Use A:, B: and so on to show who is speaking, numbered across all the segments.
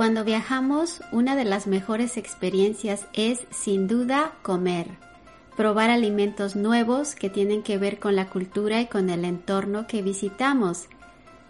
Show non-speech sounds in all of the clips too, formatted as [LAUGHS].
A: Cuando viajamos, una de las mejores experiencias es, sin duda, comer. Probar alimentos nuevos que tienen que ver con la cultura y con el entorno que visitamos.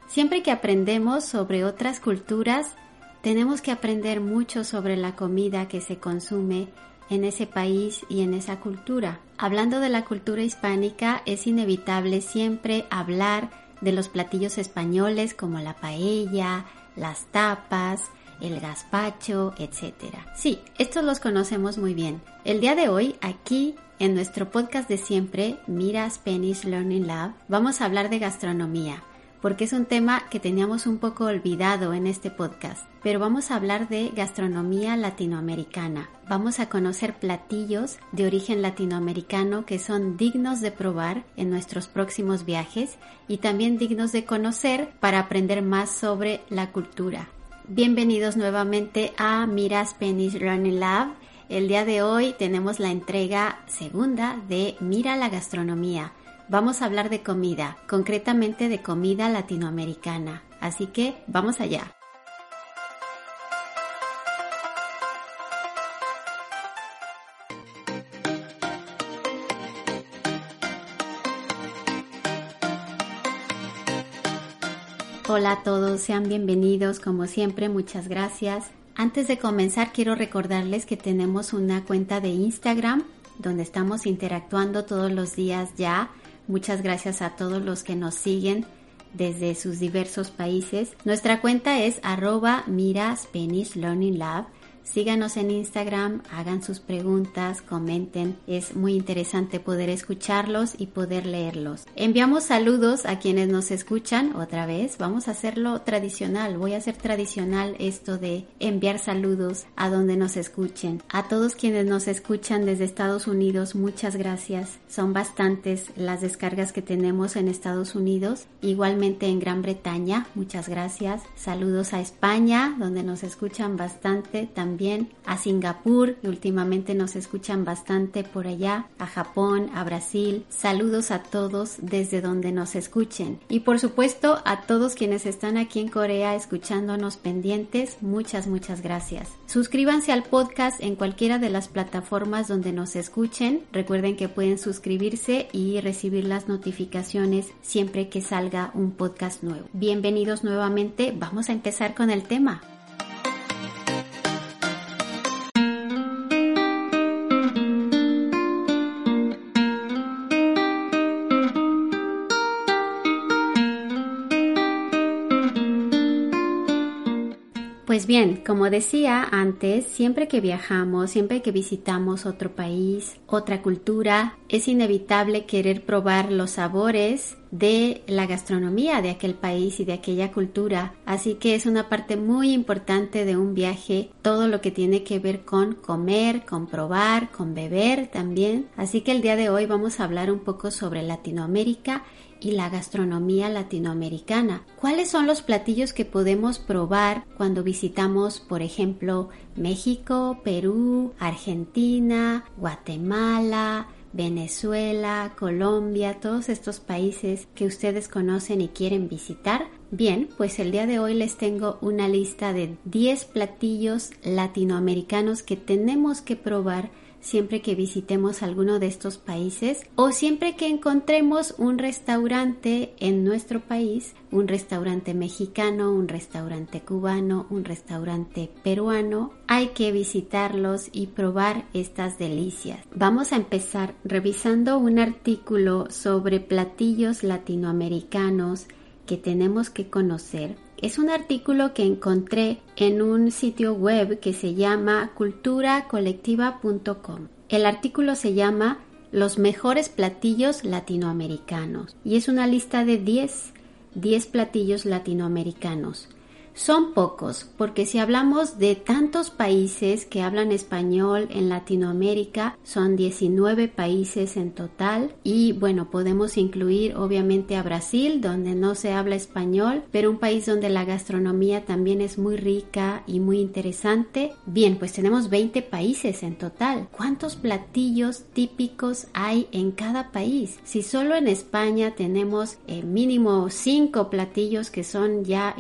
A: Siempre que aprendemos sobre otras culturas, tenemos que aprender mucho sobre la comida que se consume en ese país y en esa cultura. Hablando de la cultura hispánica, es inevitable siempre hablar de los platillos españoles como la paella, las tapas, el gazpacho, etc. Sí, estos los conocemos muy bien. El día de hoy, aquí en nuestro podcast de siempre, Mira Spanish Learning Lab, vamos a hablar de gastronomía, porque es un tema que teníamos un poco olvidado en este podcast. Pero vamos a hablar de gastronomía latinoamericana. Vamos a conocer platillos de origen latinoamericano que son dignos de probar en nuestros próximos viajes y también dignos de conocer para aprender más sobre la cultura. Bienvenidos nuevamente a Mira Spanish Learning Lab. El día de hoy tenemos la entrega segunda de Mira la gastronomía. Vamos a hablar de comida, concretamente de comida latinoamericana. Así que vamos allá. Hola a todos, sean bienvenidos como siempre, muchas gracias. Antes de comenzar quiero recordarles que tenemos una cuenta de Instagram donde estamos interactuando todos los días ya. Muchas gracias a todos los que nos siguen desde sus diversos países. Nuestra cuenta es arroba mira Spanish Learning Lab Síganos en Instagram, hagan sus preguntas, comenten. Es muy interesante poder escucharlos y poder leerlos. Enviamos saludos a quienes nos escuchan otra vez. Vamos a hacerlo tradicional. Voy a hacer tradicional esto de enviar saludos a donde nos escuchen. A todos quienes nos escuchan desde Estados Unidos, muchas gracias. Son bastantes las descargas que tenemos en Estados Unidos. Igualmente en Gran Bretaña, muchas gracias. Saludos a España, donde nos escuchan bastante a Singapur, que últimamente nos escuchan bastante por allá, a Japón, a Brasil. Saludos a todos desde donde nos escuchen. Y por supuesto a todos quienes están aquí en Corea escuchándonos pendientes, muchas, muchas gracias. Suscríbanse al podcast en cualquiera de las plataformas donde nos escuchen. Recuerden que pueden suscribirse y recibir las notificaciones siempre que salga un podcast nuevo. Bienvenidos nuevamente, vamos a empezar con el tema. Bien, como decía antes, siempre que viajamos, siempre que visitamos otro país, otra cultura, es inevitable querer probar los sabores de la gastronomía de aquel país y de aquella cultura. Así que es una parte muy importante de un viaje, todo lo que tiene que ver con comer, con probar, con beber también. Así que el día de hoy vamos a hablar un poco sobre Latinoamérica y la gastronomía latinoamericana. ¿Cuáles son los platillos que podemos probar cuando visitamos, por ejemplo, México, Perú, Argentina, Guatemala, Venezuela, Colombia, todos estos países que ustedes conocen y quieren visitar? Bien, pues el día de hoy les tengo una lista de 10 platillos latinoamericanos que tenemos que probar siempre que visitemos alguno de estos países o siempre que encontremos un restaurante en nuestro país, un restaurante mexicano, un restaurante cubano, un restaurante peruano, hay que visitarlos y probar estas delicias. Vamos a empezar revisando un artículo sobre platillos latinoamericanos que tenemos que conocer es un artículo que encontré en un sitio web que se llama culturacolectiva.com. El artículo se llama Los mejores platillos latinoamericanos y es una lista de 10, 10 platillos latinoamericanos. Son pocos, porque si hablamos de tantos países que hablan español en Latinoamérica, son 19 países en total y bueno, podemos incluir obviamente a Brasil, donde no se habla español, pero un país donde la gastronomía también es muy rica y muy interesante. Bien, pues tenemos 20 países en total. ¿Cuántos platillos típicos hay en cada país? Si solo en España tenemos eh, mínimo 5 platillos que son ya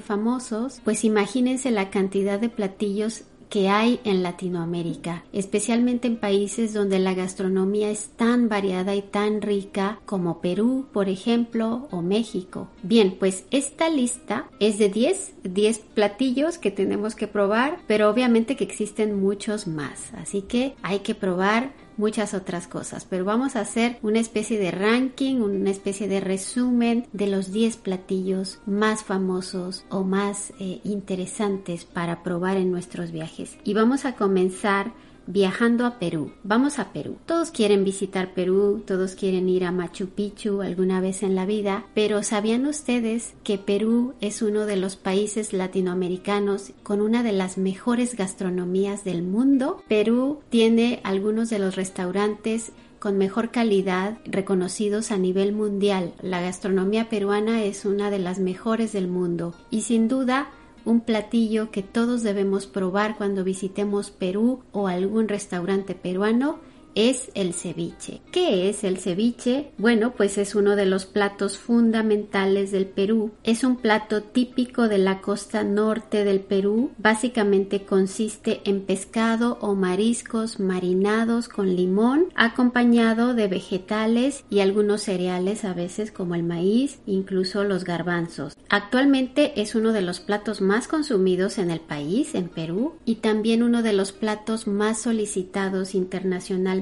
A: famosos, pues imagínense la cantidad de platillos que hay en Latinoamérica, especialmente en países donde la gastronomía es tan variada y tan rica como Perú, por ejemplo, o México. Bien, pues esta lista es de 10, 10 platillos que tenemos que probar, pero obviamente que existen muchos más, así que hay que probar muchas otras cosas, pero vamos a hacer una especie de ranking, una especie de resumen de los 10 platillos más famosos o más eh, interesantes para probar en nuestros viajes. Y vamos a comenzar viajando a Perú. Vamos a Perú. Todos quieren visitar Perú, todos quieren ir a Machu Picchu alguna vez en la vida, pero ¿sabían ustedes que Perú es uno de los países latinoamericanos con una de las mejores gastronomías del mundo? Perú tiene algunos de los restaurantes con mejor calidad reconocidos a nivel mundial. La gastronomía peruana es una de las mejores del mundo y sin duda un platillo que todos debemos probar cuando visitemos Perú o algún restaurante peruano es el ceviche. ¿Qué es el ceviche? Bueno, pues es uno de los platos fundamentales del Perú. Es un plato típico de la costa norte del Perú. Básicamente consiste en pescado o mariscos marinados con limón, acompañado de vegetales y algunos cereales a veces como el maíz, incluso los garbanzos. Actualmente es uno de los platos más consumidos en el país, en Perú, y también uno de los platos más solicitados internacionalmente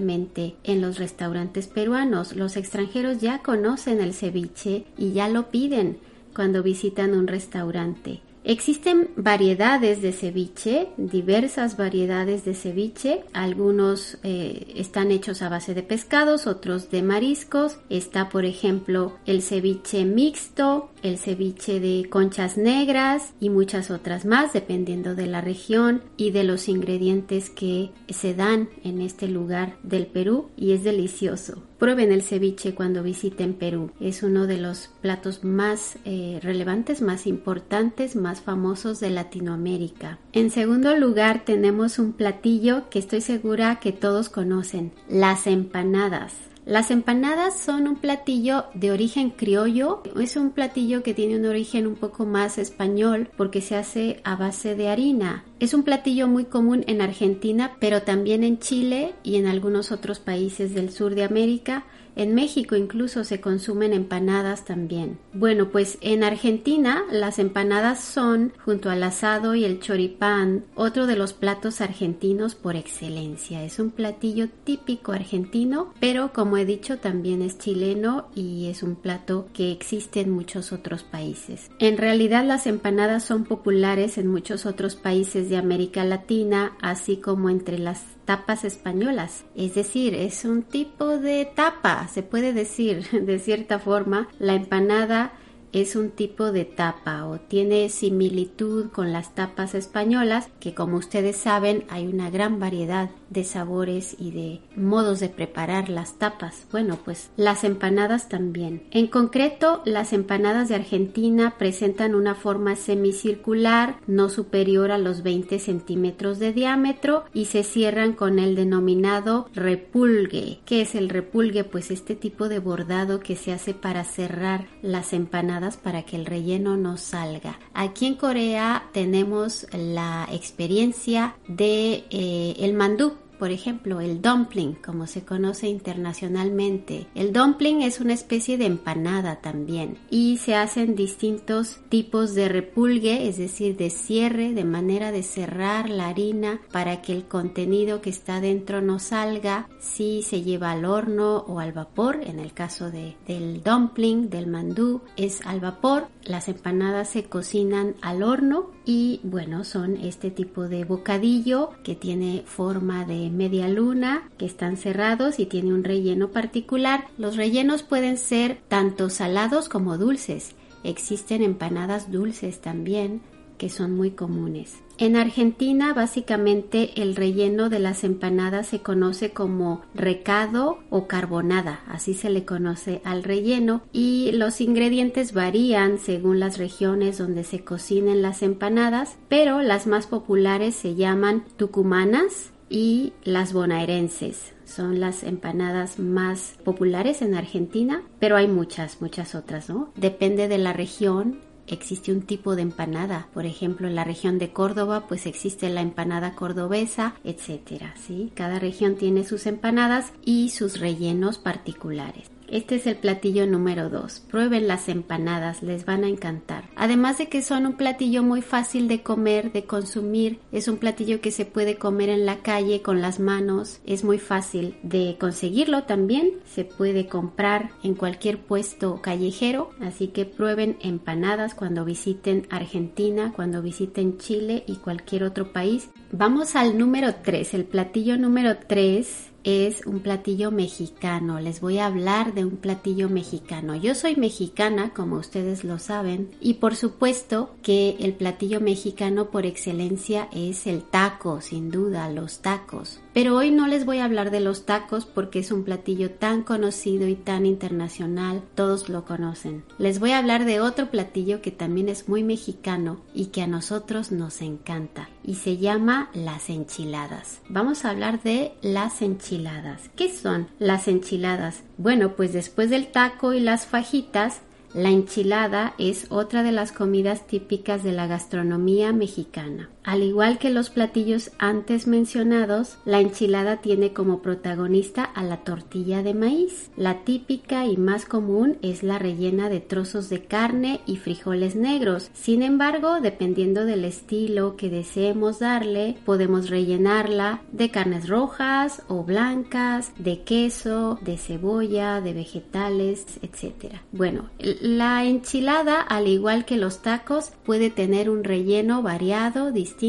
A: en los restaurantes peruanos. Los extranjeros ya conocen el ceviche y ya lo piden cuando visitan un restaurante. Existen variedades de ceviche, diversas variedades de ceviche. Algunos eh, están hechos a base de pescados, otros de mariscos. Está, por ejemplo, el ceviche mixto, el ceviche de conchas negras y muchas otras más, dependiendo de la región y de los ingredientes que se dan en este lugar del Perú. Y es delicioso. Prueben el ceviche cuando visiten Perú. Es uno de los platos más eh, relevantes, más importantes, más famosos de Latinoamérica. En segundo lugar tenemos un platillo que estoy segura que todos conocen, las empanadas. Las empanadas son un platillo de origen criollo, es un platillo que tiene un origen un poco más español porque se hace a base de harina. Es un platillo muy común en Argentina, pero también en Chile y en algunos otros países del sur de América. En México incluso se consumen empanadas también. Bueno, pues en Argentina las empanadas son, junto al asado y el choripán, otro de los platos argentinos por excelencia. Es un platillo típico argentino, pero como he dicho también es chileno y es un plato que existe en muchos otros países. En realidad las empanadas son populares en muchos otros países de América Latina, así como entre las tapas españolas. Es decir, es un tipo de tapa, se puede decir [LAUGHS] de cierta forma. La empanada es un tipo de tapa o tiene similitud con las tapas españolas que como ustedes saben hay una gran variedad de sabores y de modos de preparar las tapas. Bueno, pues las empanadas también. En concreto, las empanadas de Argentina presentan una forma semicircular no superior a los 20 centímetros de diámetro y se cierran con el denominado repulgue. ¿Qué es el repulgue? Pues este tipo de bordado que se hace para cerrar las empanadas para que el relleno no salga. Aquí en Corea tenemos la experiencia de eh, el mandú por ejemplo, el dumpling, como se conoce internacionalmente. El dumpling es una especie de empanada también y se hacen distintos tipos de repulgue, es decir, de cierre, de manera de cerrar la harina para que el contenido que está dentro no salga si se lleva al horno o al vapor. En el caso de, del dumpling, del mandú, es al vapor. Las empanadas se cocinan al horno y bueno, son este tipo de bocadillo que tiene forma de media luna, que están cerrados y tiene un relleno particular. Los rellenos pueden ser tanto salados como dulces. Existen empanadas dulces también que son muy comunes. En Argentina básicamente el relleno de las empanadas se conoce como recado o carbonada, así se le conoce al relleno y los ingredientes varían según las regiones donde se cocinen las empanadas, pero las más populares se llaman tucumanas y las bonaerenses son las empanadas más populares en Argentina, pero hay muchas, muchas otras, ¿no? Depende de la región existe un tipo de empanada. Por ejemplo, en la región de Córdoba, pues existe la empanada cordobesa, etcétera. Cada región tiene sus empanadas y sus rellenos particulares. Este es el platillo número 2. Prueben las empanadas, les van a encantar. Además de que son un platillo muy fácil de comer, de consumir, es un platillo que se puede comer en la calle con las manos, es muy fácil de conseguirlo también, se puede comprar en cualquier puesto callejero, así que prueben empanadas cuando visiten Argentina, cuando visiten Chile y cualquier otro país. Vamos al número 3, el platillo número 3 es un platillo mexicano. Les voy a hablar de un platillo mexicano. Yo soy mexicana, como ustedes lo saben, y por supuesto que el platillo mexicano por excelencia es el taco, sin duda, los tacos. Pero hoy no les voy a hablar de los tacos porque es un platillo tan conocido y tan internacional, todos lo conocen. Les voy a hablar de otro platillo que también es muy mexicano y que a nosotros nos encanta y se llama las enchiladas. Vamos a hablar de las enchiladas. ¿Qué son las enchiladas? Bueno, pues después del taco y las fajitas, la enchilada es otra de las comidas típicas de la gastronomía mexicana. Al igual que los platillos antes mencionados, la enchilada tiene como protagonista a la tortilla de maíz. La típica y más común es la rellena de trozos de carne y frijoles negros. Sin embargo, dependiendo del estilo que deseemos darle, podemos rellenarla de carnes rojas o blancas, de queso, de cebolla, de vegetales, etc. Bueno, la enchilada, al igual que los tacos, puede tener un relleno variado, distinto,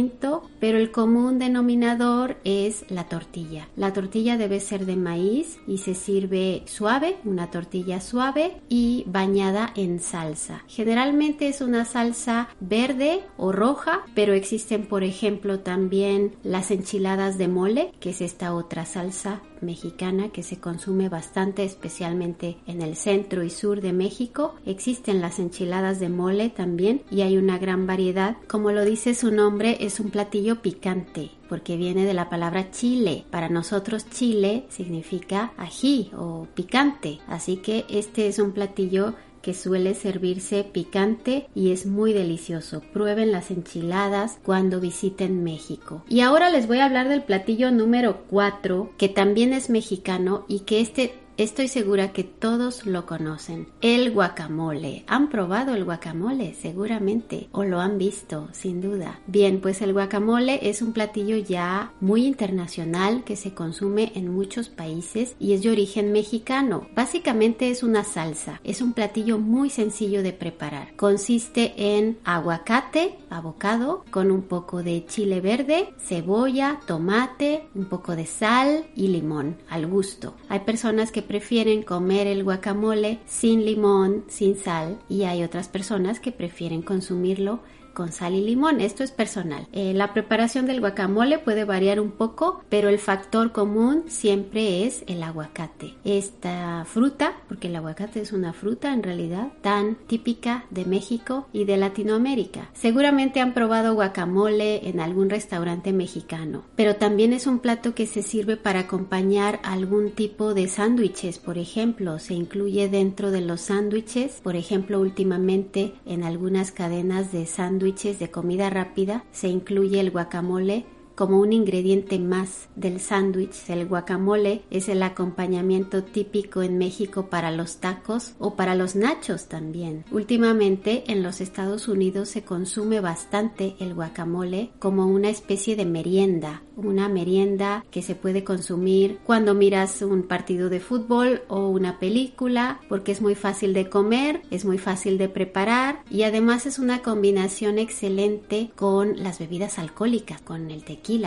A: pero el común denominador es la tortilla. La tortilla debe ser de maíz y se sirve suave, una tortilla suave y bañada en salsa. Generalmente es una salsa verde o roja, pero existen por ejemplo también las enchiladas de mole, que es esta otra salsa mexicana que se consume bastante especialmente en el centro y sur de México. Existen las enchiladas de mole también y hay una gran variedad. Como lo dice su nombre, es un platillo picante porque viene de la palabra chile. Para nosotros chile significa ají o picante. Así que este es un platillo que suele servirse picante y es muy delicioso. Prueben las enchiladas cuando visiten México. Y ahora les voy a hablar del platillo número 4, que también es mexicano y que este Estoy segura que todos lo conocen. El guacamole. ¿Han probado el guacamole? Seguramente. O lo han visto, sin duda. Bien, pues el guacamole es un platillo ya muy internacional que se consume en muchos países y es de origen mexicano. Básicamente es una salsa. Es un platillo muy sencillo de preparar. Consiste en aguacate, abocado, con un poco de chile verde, cebolla, tomate, un poco de sal y limón al gusto. Hay personas que prefieren comer el guacamole sin limón, sin sal y hay otras personas que prefieren consumirlo con sal y limón. Esto es personal. Eh, la preparación del guacamole puede variar un poco, pero el factor común siempre es el aguacate. Esta fruta, porque el aguacate es una fruta en realidad tan típica de México y de Latinoamérica. Seguramente han probado guacamole en algún restaurante mexicano, pero también es un plato que se sirve para acompañar algún tipo de sándwiches, por ejemplo, se incluye dentro de los sándwiches, por ejemplo, últimamente en algunas cadenas de sándwiches de comida rápida se incluye el guacamole como un ingrediente más del sándwich. El guacamole es el acompañamiento típico en México para los tacos o para los nachos también. Últimamente en los Estados Unidos se consume bastante el guacamole como una especie de merienda, una merienda que se puede consumir cuando miras un partido de fútbol o una película porque es muy fácil de comer, es muy fácil de preparar y además es una combinación excelente con las bebidas alcohólicas, con el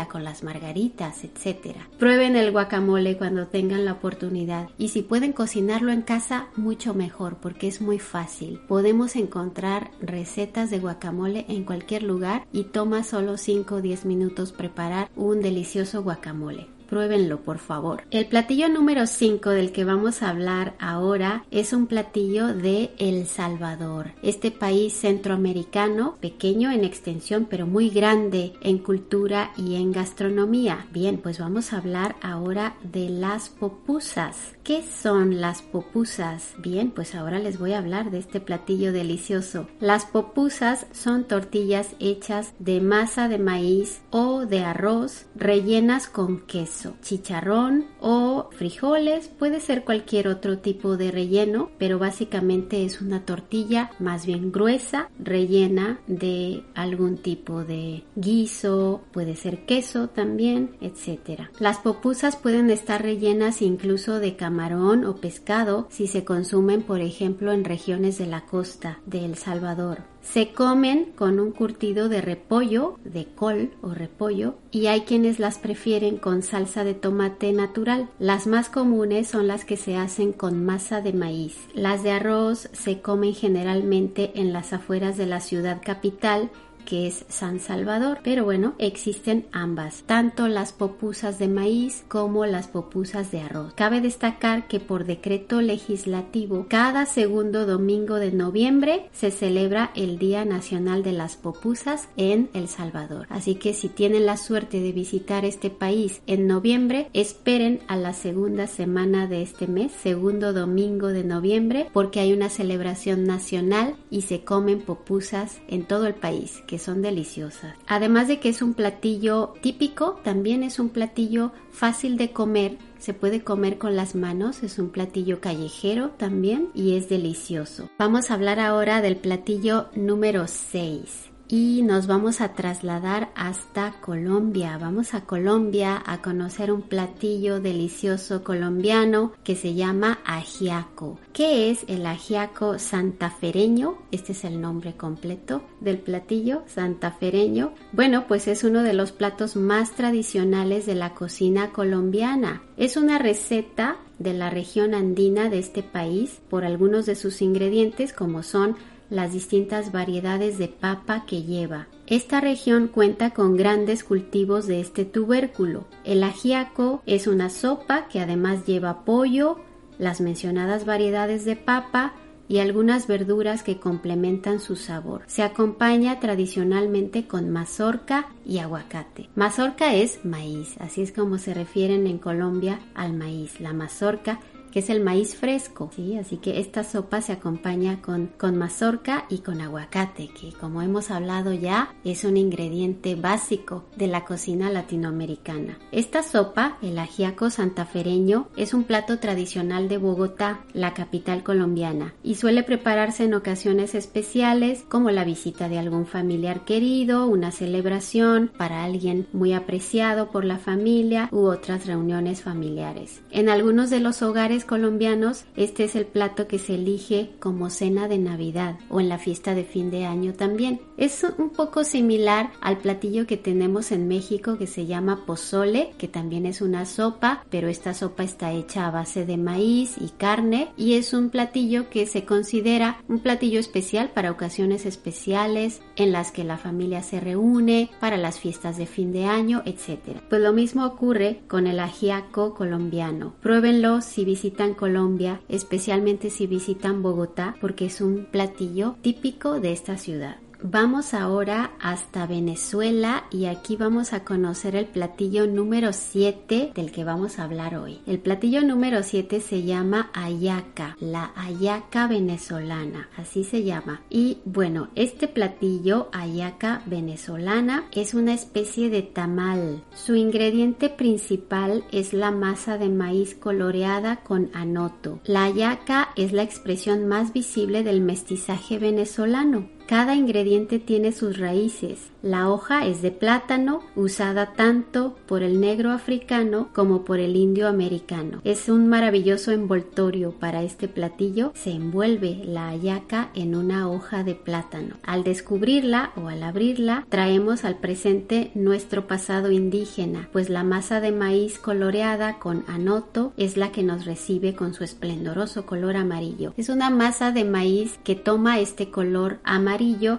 A: con las margaritas, etc. Prueben el guacamole cuando tengan la oportunidad y si pueden cocinarlo en casa mucho mejor porque es muy fácil. Podemos encontrar recetas de guacamole en cualquier lugar y toma solo 5 o 10 minutos preparar un delicioso guacamole. Pruébenlo, por favor. El platillo número 5 del que vamos a hablar ahora es un platillo de El Salvador. Este país centroamericano, pequeño en extensión, pero muy grande en cultura y en gastronomía. Bien, pues vamos a hablar ahora de las popusas. ¿Qué son las popusas? Bien, pues ahora les voy a hablar de este platillo delicioso. Las popusas son tortillas hechas de masa de maíz o de arroz rellenas con queso, chicharrón o frijoles. Puede ser cualquier otro tipo de relleno, pero básicamente es una tortilla más bien gruesa rellena de algún tipo de guiso, puede ser queso también, etc. Las popusas pueden estar rellenas incluso de camarón o pescado si se consumen por ejemplo en regiones de la costa de El Salvador. Se comen con un curtido de repollo, de col o repollo, y hay quienes las prefieren con salsa de tomate natural. Las más comunes son las que se hacen con masa de maíz. Las de arroz se comen generalmente en las afueras de la ciudad capital que es San Salvador. Pero bueno, existen ambas, tanto las popusas de maíz como las popusas de arroz. Cabe destacar que por decreto legislativo, cada segundo domingo de noviembre se celebra el Día Nacional de las Popusas en El Salvador. Así que si tienen la suerte de visitar este país en noviembre, esperen a la segunda semana de este mes, segundo domingo de noviembre, porque hay una celebración nacional y se comen popusas en todo el país son deliciosas. Además de que es un platillo típico, también es un platillo fácil de comer. Se puede comer con las manos, es un platillo callejero también y es delicioso. Vamos a hablar ahora del platillo número 6 y nos vamos a trasladar hasta Colombia. Vamos a Colombia a conocer un platillo delicioso colombiano que se llama ajiaco. ¿Qué es el ajiaco santafereño? Este es el nombre completo del platillo santafereño. Bueno, pues es uno de los platos más tradicionales de la cocina colombiana. Es una receta de la región andina de este país por algunos de sus ingredientes como son las distintas variedades de papa que lleva. Esta región cuenta con grandes cultivos de este tubérculo. El ajiaco es una sopa que además lleva pollo, las mencionadas variedades de papa y algunas verduras que complementan su sabor. Se acompaña tradicionalmente con mazorca y aguacate. Mazorca es maíz, así es como se refieren en Colombia al maíz. La mazorca que es el maíz fresco, ¿sí? Así que esta sopa se acompaña con, con mazorca y con aguacate, que como hemos hablado ya, es un ingrediente básico de la cocina latinoamericana. Esta sopa, el ajiaco santafereño, es un plato tradicional de Bogotá, la capital colombiana, y suele prepararse en ocasiones especiales como la visita de algún familiar querido, una celebración para alguien muy apreciado por la familia u otras reuniones familiares. En algunos de los hogares colombianos, este es el plato que se elige como cena de Navidad o en la fiesta de fin de año también. Es un poco similar al platillo que tenemos en México que se llama pozole, que también es una sopa, pero esta sopa está hecha a base de maíz y carne y es un platillo que se considera un platillo especial para ocasiones especiales en las que la familia se reúne, para las fiestas de fin de año, etc. Pues lo mismo ocurre con el ajiaco colombiano. Pruébenlo si visitan visitan Colombia, especialmente si visitan Bogotá, porque es un platillo típico de esta ciudad. Vamos ahora hasta Venezuela y aquí vamos a conocer el platillo número 7 del que vamos a hablar hoy. El platillo número 7 se llama ayaca, la ayaca venezolana, así se llama. Y bueno, este platillo, ayaca venezolana, es una especie de tamal. Su ingrediente principal es la masa de maíz coloreada con anoto. La ayaca es la expresión más visible del mestizaje venezolano. Cada ingrediente tiene sus raíces. La hoja es de plátano, usada tanto por el negro africano como por el indio americano. Es un maravilloso envoltorio para este platillo. Se envuelve la ayaca en una hoja de plátano. Al descubrirla o al abrirla, traemos al presente nuestro pasado indígena, pues la masa de maíz coloreada con anoto es la que nos recibe con su esplendoroso color amarillo. Es una masa de maíz que toma este color amarillo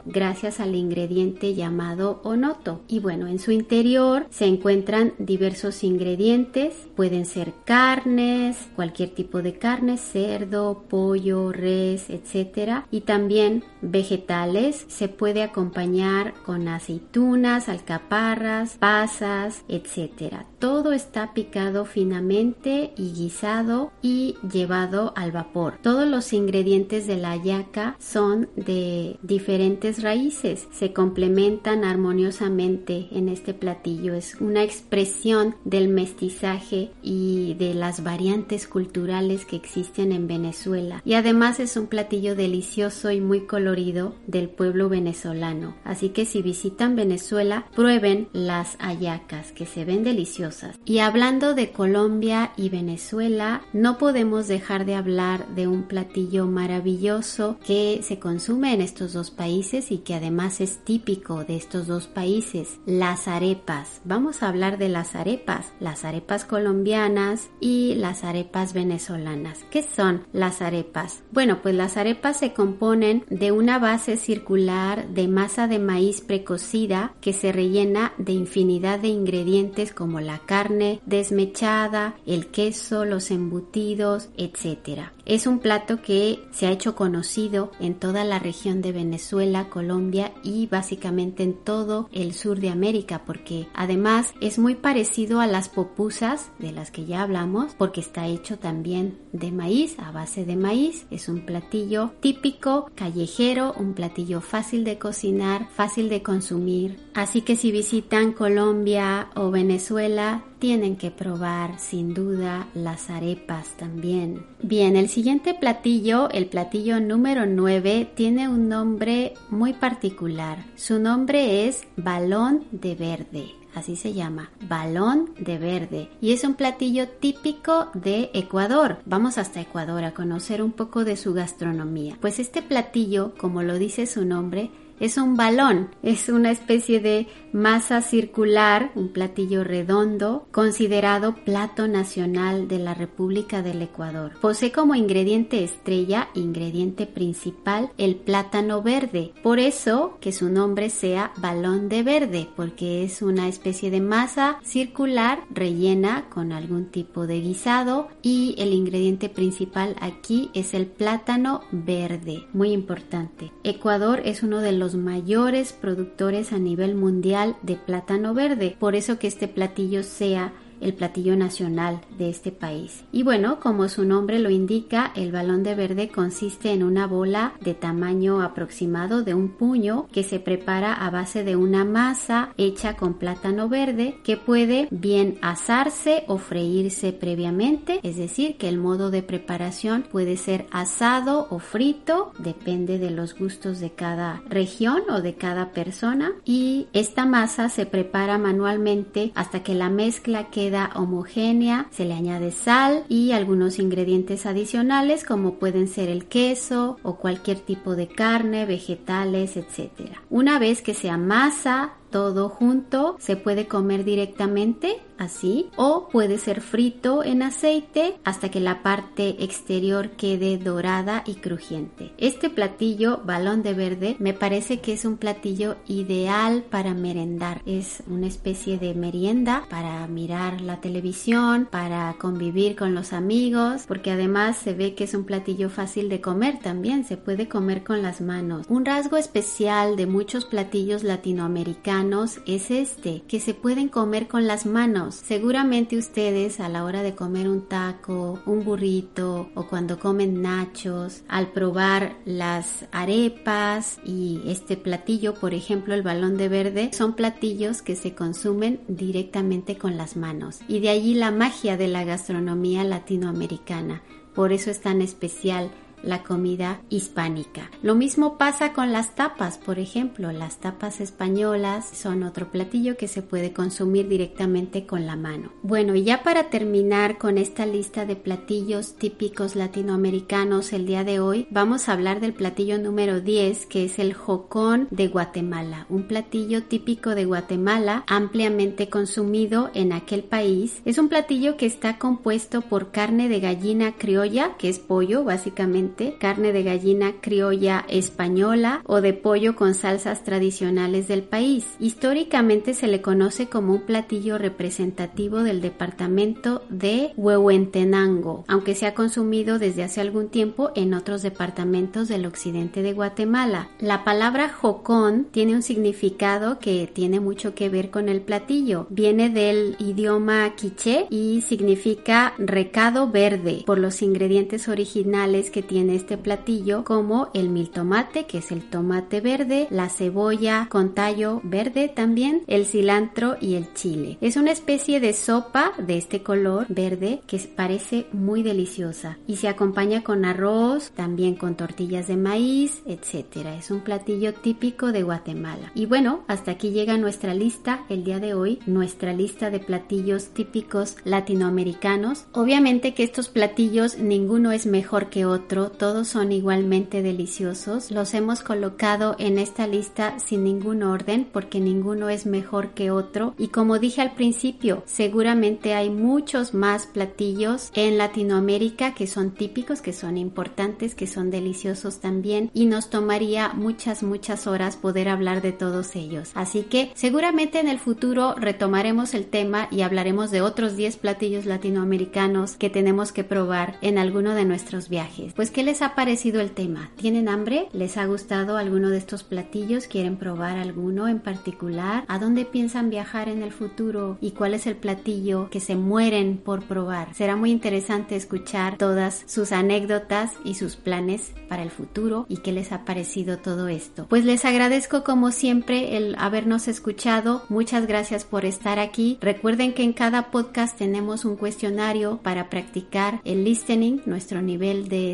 A: gracias al ingrediente llamado onoto. Y bueno, en su interior se encuentran diversos ingredientes, pueden ser carnes, cualquier tipo de carne, cerdo, pollo, res, etcétera, y también vegetales. Se puede acompañar con aceitunas, alcaparras, pasas, etcétera. Todo está picado finamente y guisado y llevado al vapor. Todos los ingredientes de la yaca son de diferentes diferentes raíces se complementan armoniosamente en este platillo. Es una expresión del mestizaje y de las variantes culturales que existen en Venezuela. Y además es un platillo delicioso y muy colorido del pueblo venezolano. Así que si visitan Venezuela, prueben las ayacas que se ven deliciosas. Y hablando de Colombia y Venezuela, no podemos dejar de hablar de un platillo maravilloso que se consume en estos dos países y que además es típico de estos dos países, las arepas. Vamos a hablar de las arepas, las arepas colombianas y las arepas venezolanas. ¿Qué son las arepas? Bueno, pues las arepas se componen de una base circular de masa de maíz precocida que se rellena de infinidad de ingredientes como la carne desmechada, el queso, los embutidos, etc. Es un plato que se ha hecho conocido en toda la región de Venezuela, Colombia y básicamente en todo el sur de América porque además es muy parecido a las popusas de las que ya hablamos porque está hecho también de maíz, a base de maíz. Es un platillo típico, callejero, un platillo fácil de cocinar, fácil de consumir. Así que si visitan Colombia o Venezuela, tienen que probar sin duda las arepas también. Bien, el siguiente platillo, el platillo número 9, tiene un nombre muy particular. Su nombre es balón de verde así se llama, balón de verde. Y es un platillo típico de Ecuador. Vamos hasta Ecuador a conocer un poco de su gastronomía. Pues este platillo, como lo dice su nombre, es un balón, es una especie de masa circular, un platillo redondo, considerado plato nacional de la República del Ecuador. Posee como ingrediente estrella, ingrediente principal, el plátano verde. Por eso que su nombre sea balón de verde, porque es una especie de masa circular rellena con algún tipo de guisado y el ingrediente principal aquí es el plátano verde, muy importante. Ecuador es uno de los mayores productores a nivel mundial de plátano verde. Por eso que este platillo sea el platillo nacional de este país. Y bueno, como su nombre lo indica, el balón de verde consiste en una bola de tamaño aproximado de un puño que se prepara a base de una masa hecha con plátano verde que puede bien asarse o freírse previamente, es decir, que el modo de preparación puede ser asado o frito, depende de los gustos de cada región o de cada persona y esta masa se prepara manualmente hasta que la mezcla queda homogénea, se le añade sal y algunos ingredientes adicionales como pueden ser el queso o cualquier tipo de carne, vegetales, etc. Una vez que se amasa todo junto, se puede comer directamente así o puede ser frito en aceite hasta que la parte exterior quede dorada y crujiente. Este platillo balón de verde me parece que es un platillo ideal para merendar. Es una especie de merienda para mirar la televisión, para convivir con los amigos, porque además se ve que es un platillo fácil de comer también, se puede comer con las manos. Un rasgo especial de muchos platillos latinoamericanos es este, que se pueden comer con las manos Seguramente ustedes a la hora de comer un taco, un burrito o cuando comen nachos, al probar las arepas y este platillo, por ejemplo el balón de verde, son platillos que se consumen directamente con las manos. Y de allí la magia de la gastronomía latinoamericana. Por eso es tan especial la comida hispánica. Lo mismo pasa con las tapas, por ejemplo, las tapas españolas son otro platillo que se puede consumir directamente con la mano. Bueno, y ya para terminar con esta lista de platillos típicos latinoamericanos el día de hoy, vamos a hablar del platillo número 10, que es el jocón de Guatemala, un platillo típico de Guatemala, ampliamente consumido en aquel país. Es un platillo que está compuesto por carne de gallina criolla, que es pollo básicamente, carne de gallina criolla española o de pollo con salsas tradicionales del país. Históricamente se le conoce como un platillo representativo del departamento de Huehuentenango, aunque se ha consumido desde hace algún tiempo en otros departamentos del occidente de Guatemala. La palabra jocón tiene un significado que tiene mucho que ver con el platillo. Viene del idioma quiché y significa recado verde por los ingredientes originales que tiene este platillo como el mil tomate, que es el tomate verde, la cebolla con tallo verde también, el cilantro y el chile. Es una especie de sopa de este color verde que parece muy deliciosa y se acompaña con arroz, también con tortillas de maíz, etcétera. Es un platillo típico de Guatemala. Y bueno, hasta aquí llega nuestra lista el día de hoy, nuestra lista de platillos típicos latinoamericanos. Obviamente que estos platillos ninguno es mejor que otro, todos son igualmente deliciosos. Los hemos colocado en esta lista sin ningún orden porque ninguno es mejor que otro. Y como dije al principio, seguramente hay muchos más platillos en Latinoamérica que son típicos, que son importantes, que son deliciosos también y nos tomaría muchas, muchas horas poder hablar de todos ellos. Así que seguramente en el futuro retomaremos el tema y hablaremos de otros 10 platillos latinoamericanos que tenemos que probar en alguno de nuestros viajes. Pues ¿qué les ha parecido el tema? ¿Tienen hambre? ¿Les ha gustado alguno de estos platillos? ¿Quieren probar alguno en particular? ¿A dónde piensan viajar en el futuro? ¿Y cuál es el platillo que se mueren por probar? Será muy interesante escuchar todas sus anécdotas y sus planes para el futuro y qué les ha parecido todo esto. Pues les agradezco como siempre el habernos escuchado. Muchas gracias por estar aquí. Recuerden que en cada podcast tenemos un cuestionario para practicar el listening, nuestro nivel de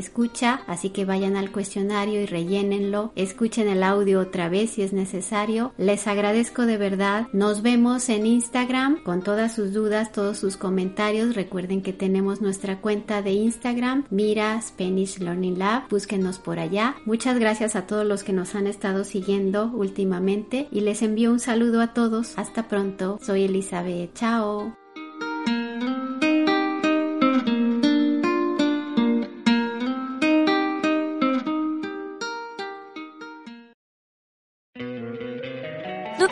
A: así que vayan al cuestionario y rellénenlo, escuchen el audio otra vez si es necesario. Les agradezco de verdad. Nos vemos en Instagram con todas sus dudas, todos sus comentarios. Recuerden que tenemos nuestra cuenta de Instagram, Mira Spanish Learning Lab. Búsquenos por allá. Muchas gracias a todos los que nos han estado siguiendo últimamente y les envío un saludo a todos. Hasta pronto. Soy Elizabeth. Chao.